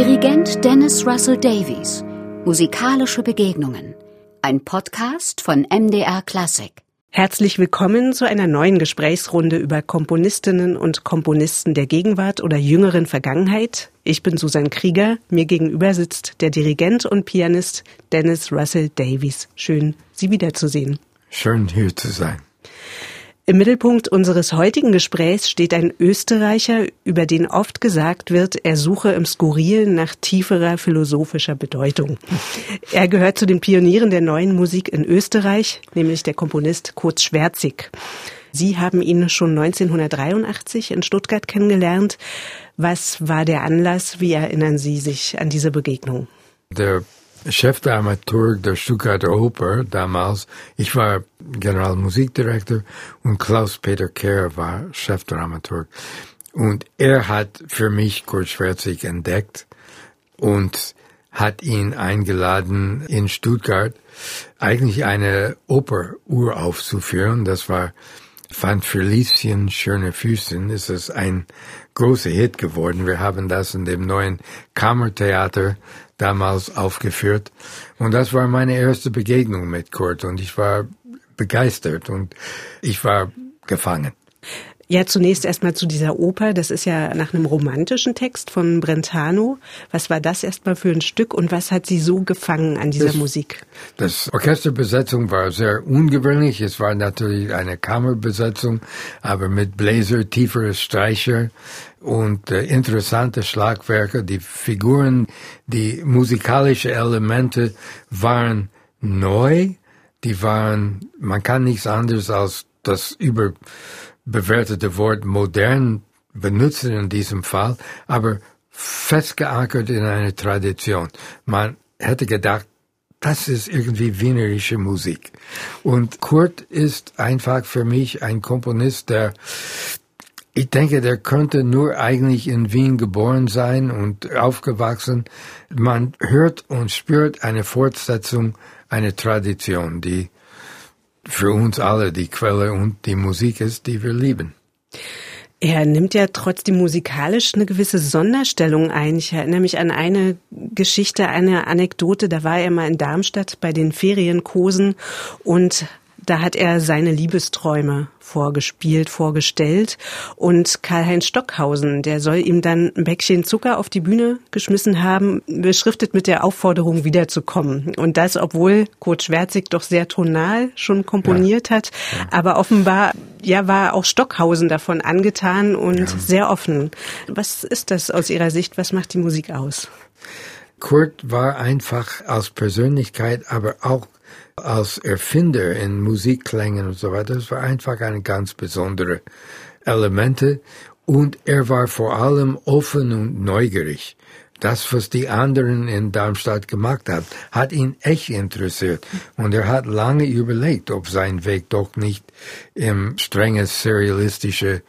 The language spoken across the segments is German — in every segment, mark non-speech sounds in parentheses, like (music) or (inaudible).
Dirigent Dennis Russell Davies. Musikalische Begegnungen. Ein Podcast von MDR Classic. Herzlich willkommen zu einer neuen Gesprächsrunde über Komponistinnen und Komponisten der Gegenwart oder jüngeren Vergangenheit. Ich bin Susan Krieger. Mir gegenüber sitzt der Dirigent und Pianist Dennis Russell Davies. Schön, Sie wiederzusehen. Schön hier zu sein. Im Mittelpunkt unseres heutigen Gesprächs steht ein Österreicher, über den oft gesagt wird, er suche im Skurrilen nach tieferer philosophischer Bedeutung. Er gehört zu den Pionieren der neuen Musik in Österreich, nämlich der Komponist Kurt Schwärzig. Sie haben ihn schon 1983 in Stuttgart kennengelernt. Was war der Anlass? Wie erinnern Sie sich an diese Begegnung? Der Chefdramaturg der Stuttgarter Oper damals. Ich war Generalmusikdirektor und Klaus-Peter Kerr war Chefdramaturg. Und er hat für mich Kurt Schwerzig entdeckt und hat ihn eingeladen in Stuttgart eigentlich eine Oper uraufzuführen. Das war Van Felicien Schöne Füßen. Es ist ein großer Hit geworden. Wir haben das in dem neuen Kammertheater damals aufgeführt. Und das war meine erste Begegnung mit Kurt und ich war begeistert und ich war gefangen. Ja, zunächst erstmal zu dieser Oper. Das ist ja nach einem romantischen Text von Brentano. Was war das erstmal für ein Stück und was hat Sie so gefangen an dieser das, Musik? Das Orchesterbesetzung war sehr ungewöhnlich. Es war natürlich eine Kammerbesetzung, aber mit Bläser, tiefere Streicher und äh, interessante Schlagwerke. Die Figuren, die musikalischen Elemente waren neu. Die waren, man kann nichts anderes als das über bewertete Wort modern benutzen in diesem Fall, aber fest geankert in eine Tradition. Man hätte gedacht, das ist irgendwie wienerische Musik. Und Kurt ist einfach für mich ein Komponist, der, ich denke, der könnte nur eigentlich in Wien geboren sein und aufgewachsen. Man hört und spürt eine Fortsetzung, eine Tradition, die für uns alle die Quelle und die Musik ist, die wir lieben. Er nimmt ja trotzdem musikalisch eine gewisse Sonderstellung ein. Ich erinnere mich an eine Geschichte, eine Anekdote. Da war er mal in Darmstadt bei den Ferienkosen und da hat er seine Liebesträume vorgespielt, vorgestellt. Und Karl-Heinz Stockhausen, der soll ihm dann ein Päckchen Zucker auf die Bühne geschmissen haben, beschriftet mit der Aufforderung, wiederzukommen. Und das, obwohl Kurt Schwärzig doch sehr tonal schon komponiert ja. hat. Ja. Aber offenbar, ja, war auch Stockhausen davon angetan und ja. sehr offen. Was ist das aus Ihrer Sicht? Was macht die Musik aus? Kurt war einfach als Persönlichkeit, aber auch als Erfinder in Musikklängen und so weiter. Das war einfach eine ganz besondere Elemente und er war vor allem offen und neugierig. Das, was die anderen in Darmstadt gemacht haben, hat ihn echt interessiert. Und er hat lange überlegt, ob sein Weg doch nicht im strengen serialistische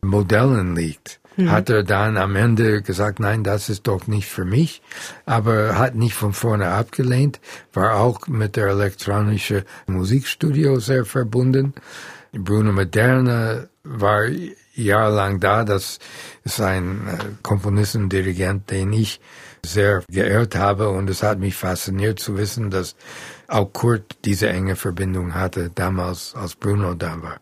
Modellen liegt mhm. hat er dann am Ende gesagt, nein, das ist doch nicht für mich, aber hat nicht von vorne abgelehnt, war auch mit der elektronischen Musikstudio sehr verbunden. Bruno Moderna war jahrelang da, das ist ein äh, Komponist und Dirigent, den ich sehr geehrt habe und es hat mich fasziniert zu wissen, dass auch Kurt diese enge Verbindung hatte damals, als Bruno da war.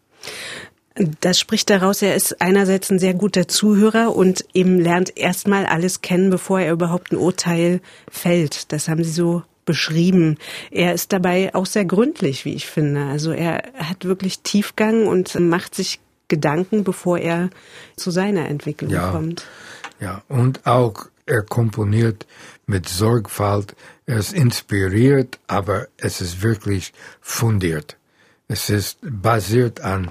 Das spricht daraus, er ist einerseits ein sehr guter Zuhörer und eben lernt erstmal alles kennen, bevor er überhaupt ein Urteil fällt. Das haben Sie so beschrieben. Er ist dabei auch sehr gründlich, wie ich finde. Also er hat wirklich Tiefgang und macht sich Gedanken, bevor er zu seiner Entwicklung ja, kommt. Ja, und auch er komponiert mit Sorgfalt. Er ist inspiriert, aber es ist wirklich fundiert. Es ist basiert an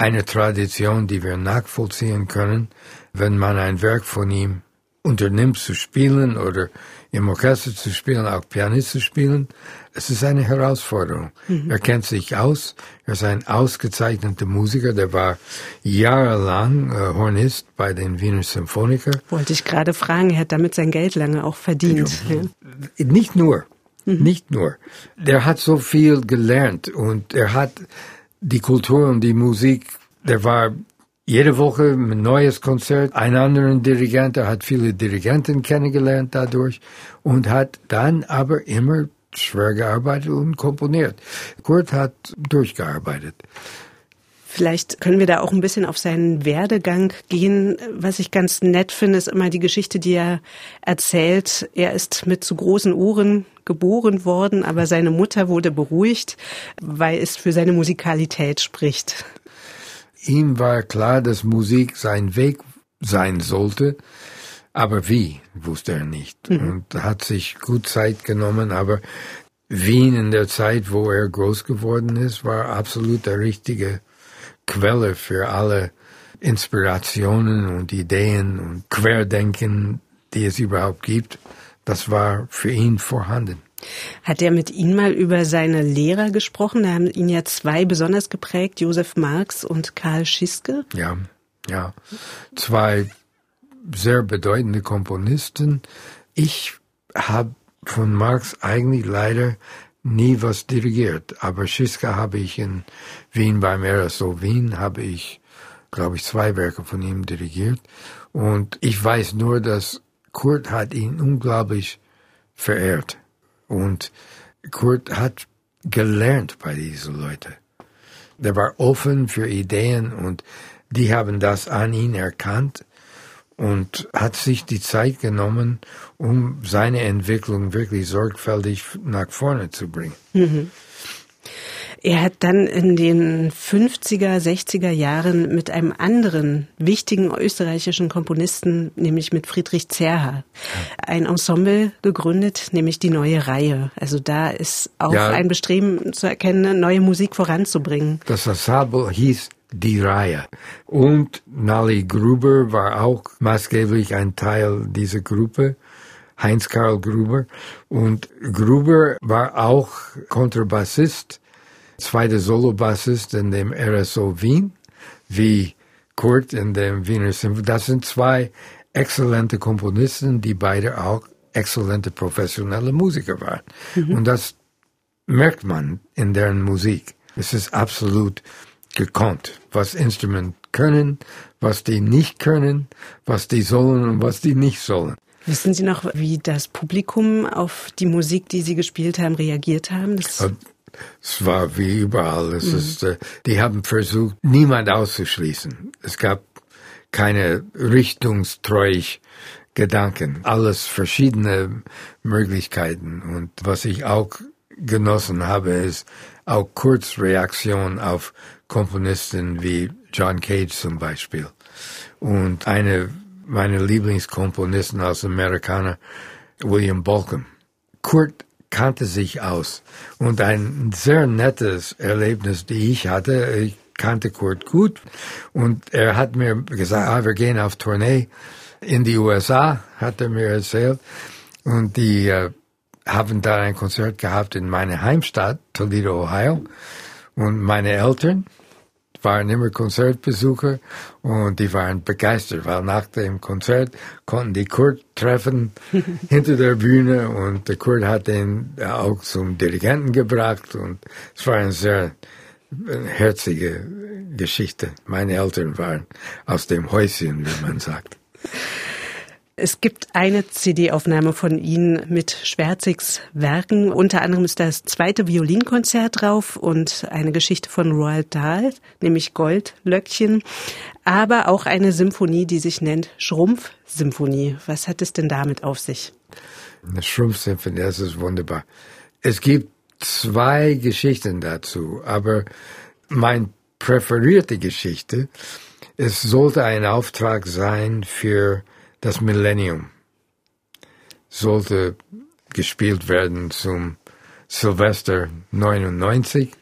eine Tradition, die wir nachvollziehen können, wenn man ein Werk von ihm unternimmt zu spielen oder im Orchester zu spielen, auch Pianist zu spielen. Es ist eine Herausforderung. Mhm. Er kennt sich aus. Er ist ein ausgezeichneter Musiker. Der war jahrelang äh, Hornist bei den Wiener Symphoniker. Wollte ich gerade fragen. Er hat damit sein Geld lange auch verdient. Ja. Nicht nur. Mhm. Nicht nur. Der hat so viel gelernt und er hat die Kultur und die Musik, der war jede Woche ein neues Konzert. Ein anderer Dirigent, er hat viele Dirigenten kennengelernt dadurch und hat dann aber immer schwer gearbeitet und komponiert. Kurt hat durchgearbeitet. Vielleicht können wir da auch ein bisschen auf seinen Werdegang gehen. Was ich ganz nett finde, ist immer die Geschichte, die er erzählt. Er ist mit zu großen Ohren geboren worden, aber seine Mutter wurde beruhigt, weil es für seine Musikalität spricht. Ihm war klar, dass Musik sein Weg sein sollte, aber wie, wusste er nicht. Mhm. Und hat sich gut Zeit genommen, aber Wien in der Zeit, wo er groß geworden ist, war absolut der richtige Quelle für alle Inspirationen und Ideen und Querdenken, die es überhaupt gibt. Das war für ihn vorhanden. Hat er mit Ihnen mal über seine Lehrer gesprochen? Da haben ihn ja zwei besonders geprägt, Josef Marx und Karl Schiske. Ja, ja. Zwei sehr bedeutende Komponisten. Ich habe von Marx eigentlich leider nie was dirigiert. Aber Schiska habe ich in Wien beim RSO Wien, habe ich, glaube ich, zwei Werke von ihm dirigiert. Und ich weiß nur, dass Kurt hat ihn unglaublich verehrt. Und Kurt hat gelernt bei diesen Leuten. Der war offen für Ideen und die haben das an ihn erkannt und hat sich die Zeit genommen, um seine Entwicklung wirklich sorgfältig nach vorne zu bringen. Mhm. Er hat dann in den 50er, 60er Jahren mit einem anderen wichtigen österreichischen Komponisten, nämlich mit Friedrich Zerha, ein Ensemble gegründet, nämlich die Neue Reihe. Also da ist auch ja, ein Bestreben zu erkennen, neue Musik voranzubringen. Das Ensemble hieß die Reihe. Und Nali Gruber war auch maßgeblich ein Teil dieser Gruppe. Heinz Karl Gruber. Und Gruber war auch Kontrabassist, zweiter Solobassist in dem RSO Wien, wie Kurt in dem Wiener Symphonie. Das sind zwei exzellente Komponisten, die beide auch exzellente professionelle Musiker waren. Mhm. Und das merkt man in deren Musik. Es ist absolut gekonnt, was Instrument können, was die nicht können, was die sollen und was die nicht sollen. Wissen Sie noch, wie das Publikum auf die Musik, die Sie gespielt haben, reagiert haben? Das es war wie überall. Es mhm. ist, äh, die haben versucht, niemand auszuschließen. Es gab keine richtungstreuig Gedanken. Alles verschiedene Möglichkeiten. Und was ich auch genossen habe, ist auch Kurzreaktion auf Komponisten wie John Cage zum Beispiel. Und eine meiner Lieblingskomponisten aus Amerikaner, William Balcom. Kurt kannte sich aus. Und ein sehr nettes Erlebnis, die ich hatte, ich kannte Kurt gut. Und er hat mir gesagt, ah, wir gehen auf Tournee in die USA, hat er mir erzählt. Und die äh, haben da ein Konzert gehabt in meiner Heimstadt, Toledo, Ohio. Und meine Eltern waren immer Konzertbesucher und die waren begeistert, weil nach dem Konzert konnten die Kurt treffen (laughs) hinter der Bühne und der Kurt hat ihn auch zum Dirigenten gebracht und es war eine sehr herzige Geschichte. Meine Eltern waren aus dem Häuschen, wie man sagt. (laughs) Es gibt eine CD-Aufnahme von Ihnen mit Schwärzigs Werken. Unter anderem ist das zweite Violinkonzert drauf und eine Geschichte von Roald Dahl, nämlich Goldlöckchen. Aber auch eine Symphonie, die sich nennt Schrumpf-Symphonie. Was hat es denn damit auf sich? Eine Schrumpf-Symphonie, das ist wunderbar. Es gibt zwei Geschichten dazu, aber mein präferierte Geschichte, es sollte ein Auftrag sein für das Millennium sollte gespielt werden zum Silvester 99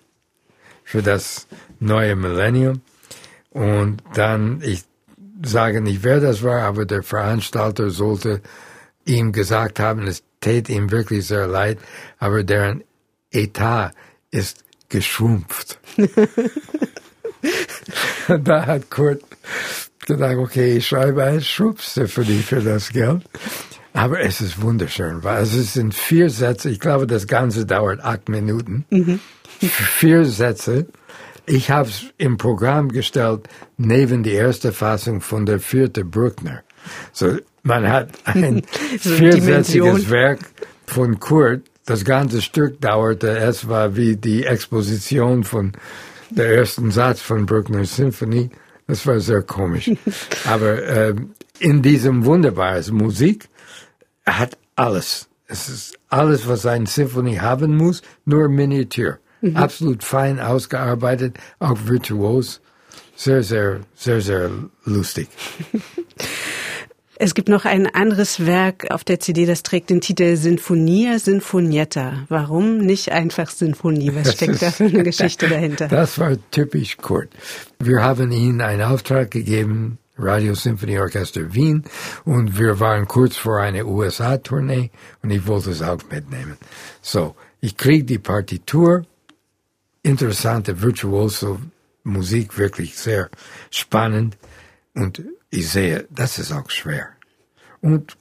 für das neue Millennium. Und dann, ich sage nicht, wer das war, aber der Veranstalter sollte ihm gesagt haben, es tät ihm wirklich sehr leid, aber deren Etat ist geschrumpft. (laughs) da hat Kurt gedacht, okay, ich schreibe ein Schubse für die für das Geld. Aber es ist wunderschön, weil es sind vier Sätze. Ich glaube, das Ganze dauert acht Minuten. Mhm. Vier Sätze Ich habe es im Programm gestellt, neben die erste Fassung von der vierte Bruckner. So, man hat ein (laughs) so viersätziges Werk von Kurt. Das ganze Stück dauerte, es war wie die Exposition von der ersten Satz von Bruckners Symphonie. Das war sehr komisch. Aber äh, in diesem wunderbaren Musik hat alles. Es ist alles, was eine Symphonie haben muss, nur Miniatur. Mhm. Absolut fein ausgearbeitet, auch virtuos. Sehr, sehr, sehr, sehr lustig. (laughs) Es gibt noch ein anderes Werk auf der CD, das trägt den Titel Sinfonia Sinfonietta. Warum nicht einfach Sinfonie? Was steckt da für eine Geschichte (laughs) dahinter? Das war typisch Kurt. Wir haben ihm einen Auftrag gegeben, Radio Symphony Orchester Wien, und wir waren kurz vor einer USA-Tournee und ich wollte es auch mitnehmen. So, ich krieg die Partitur, interessante virtuoso Musik, wirklich sehr spannend und ich sehe, das ist auch schwer. Und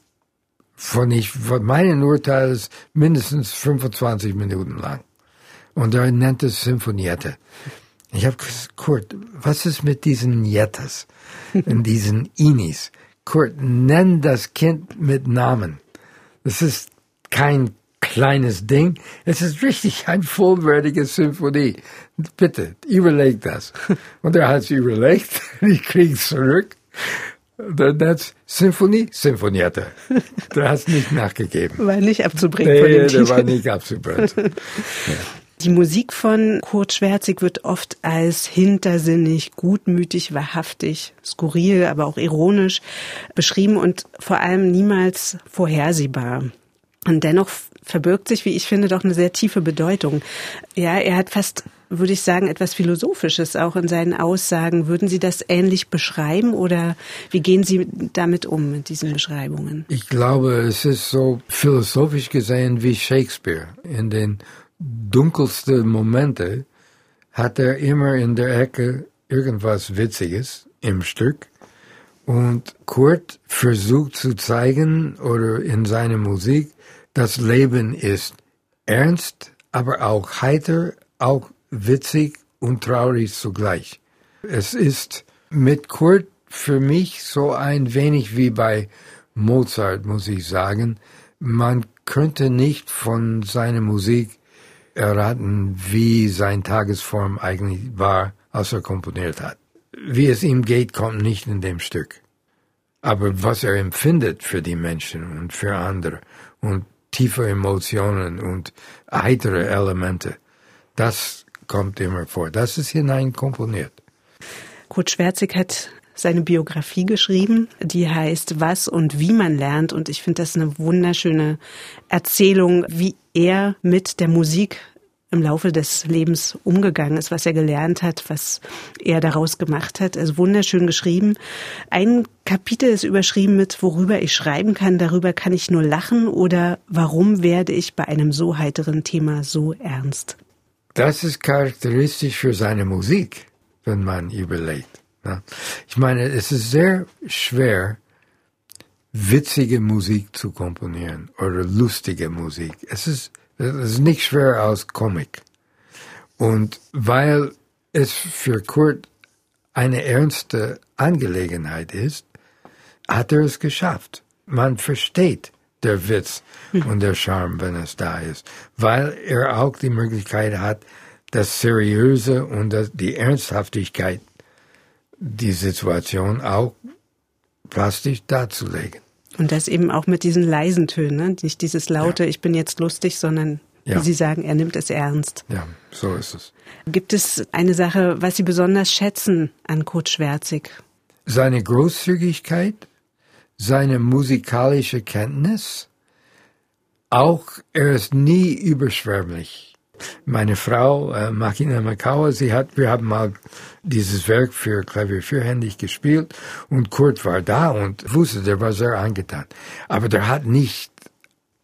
von, ich, von meinen Urteil ist mindestens 25 Minuten lang. Und er nennt es Symphoniette. Ich habe gesagt, Kurt, was ist mit diesen Jettas und diesen Inis? Kurt, nenn das Kind mit Namen. Das ist kein kleines Ding. Es ist richtig ein vollwertige Symphonie. Bitte, überleg das. Und er hat es überlegt. (laughs) Ich krieg's zurück. Das Symphonie, Symphoniette. Der hat es nicht nachgegeben. War nicht abzubringen nee, von dem der war nicht abzubringen. (laughs) ja. Die Musik von Kurt Schwerzig wird oft als hintersinnig, gutmütig, wahrhaftig, skurril, aber auch ironisch beschrieben und vor allem niemals vorhersehbar. Und dennoch verbirgt sich, wie ich finde, doch eine sehr tiefe Bedeutung. Ja, er hat fast, würde ich sagen, etwas Philosophisches auch in seinen Aussagen. Würden Sie das ähnlich beschreiben oder wie gehen Sie damit um, mit diesen Beschreibungen? Ich glaube, es ist so philosophisch gesehen wie Shakespeare. In den dunkelsten Momente hat er immer in der Ecke irgendwas Witziges im Stück. Und Kurt versucht zu zeigen oder in seiner Musik, das Leben ist ernst, aber auch heiter, auch witzig und traurig zugleich. Es ist mit Kurt für mich so ein wenig wie bei Mozart, muss ich sagen. Man könnte nicht von seiner Musik erraten, wie sein Tagesform eigentlich war, als er komponiert hat. Wie es ihm geht, kommt nicht in dem Stück. Aber was er empfindet für die Menschen und für andere und tiefe Emotionen und heitere Elemente. Das kommt immer vor. Das ist hineinkomponiert. Kurt Schwerzig hat seine Biografie geschrieben, die heißt Was und wie man lernt. Und ich finde das eine wunderschöne Erzählung, wie er mit der Musik im Laufe des Lebens umgegangen ist, was er gelernt hat, was er daraus gemacht hat. Also wunderschön geschrieben. Ein Kapitel ist überschrieben mit, worüber ich schreiben kann, darüber kann ich nur lachen oder warum werde ich bei einem so heiteren Thema so ernst? Das ist charakteristisch für seine Musik, wenn man überlegt. Ich meine, es ist sehr schwer, witzige Musik zu komponieren oder lustige Musik. Es ist das ist nicht schwer als Comic. Und weil es für Kurt eine ernste Angelegenheit ist, hat er es geschafft. Man versteht der Witz und der Charme, wenn es da ist, weil er auch die Möglichkeit hat, das Seriöse und das, die Ernsthaftigkeit die Situation auch plastisch darzulegen. Und das eben auch mit diesen leisen Tönen, ne? nicht dieses laute, ja. ich bin jetzt lustig, sondern ja. wie Sie sagen, er nimmt es ernst. Ja, so ist es. Gibt es eine Sache, was Sie besonders schätzen an Kurt Schwärzig? Seine Großzügigkeit, seine musikalische Kenntnis, auch er ist nie überschwärmlich. Meine Frau, äh, Makina Makawa, sie hat, wir haben mal dieses Werk für Klavier vierhändig gespielt und Kurt war da und wusste, der war sehr angetan. Aber der hat nicht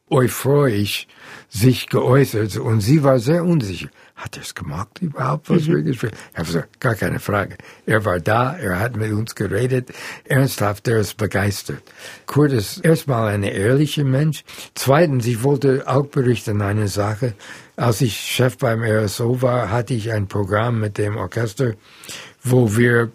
euphorisch sich geäußert und sie war sehr unsicher. Hat er es gemacht überhaupt, was mhm. wir gespielt Ich habe gesagt, gar keine Frage. Er war da, er hat mit uns geredet, ernsthaft, er ist begeistert. Kurt ist erstmal ein ehrlicher Mensch. Zweitens, ich wollte auch berichten eine Sache. Als ich Chef beim RSO war, hatte ich ein Programm mit dem Orchester, wo wir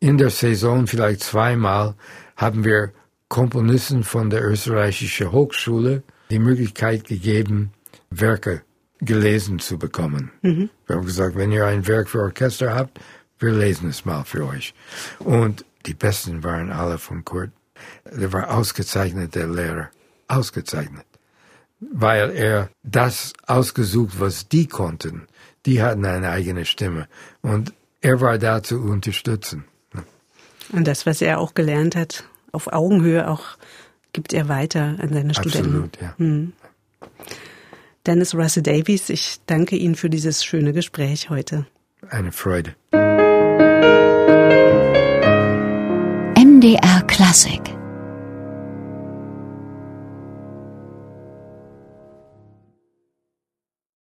in der Saison vielleicht zweimal haben wir Komponisten von der österreichischen Hochschule die Möglichkeit gegeben, Werke gelesen zu bekommen. Mhm. Wir haben gesagt, wenn ihr ein Werk für Orchester habt, wir lesen es mal für euch. Und die besten waren alle von Kurt. Der war ausgezeichnet, der Lehrer. Ausgezeichnet. Weil er das ausgesucht, was die konnten. Die hatten eine eigene Stimme. Und er war da zu unterstützen. Und das, was er auch gelernt hat, auf Augenhöhe auch, gibt er weiter an seine Studenten. Absolut, ja. Hm. Dennis Russell Davies, ich danke Ihnen für dieses schöne Gespräch heute. Eine Freude. MDR Klassik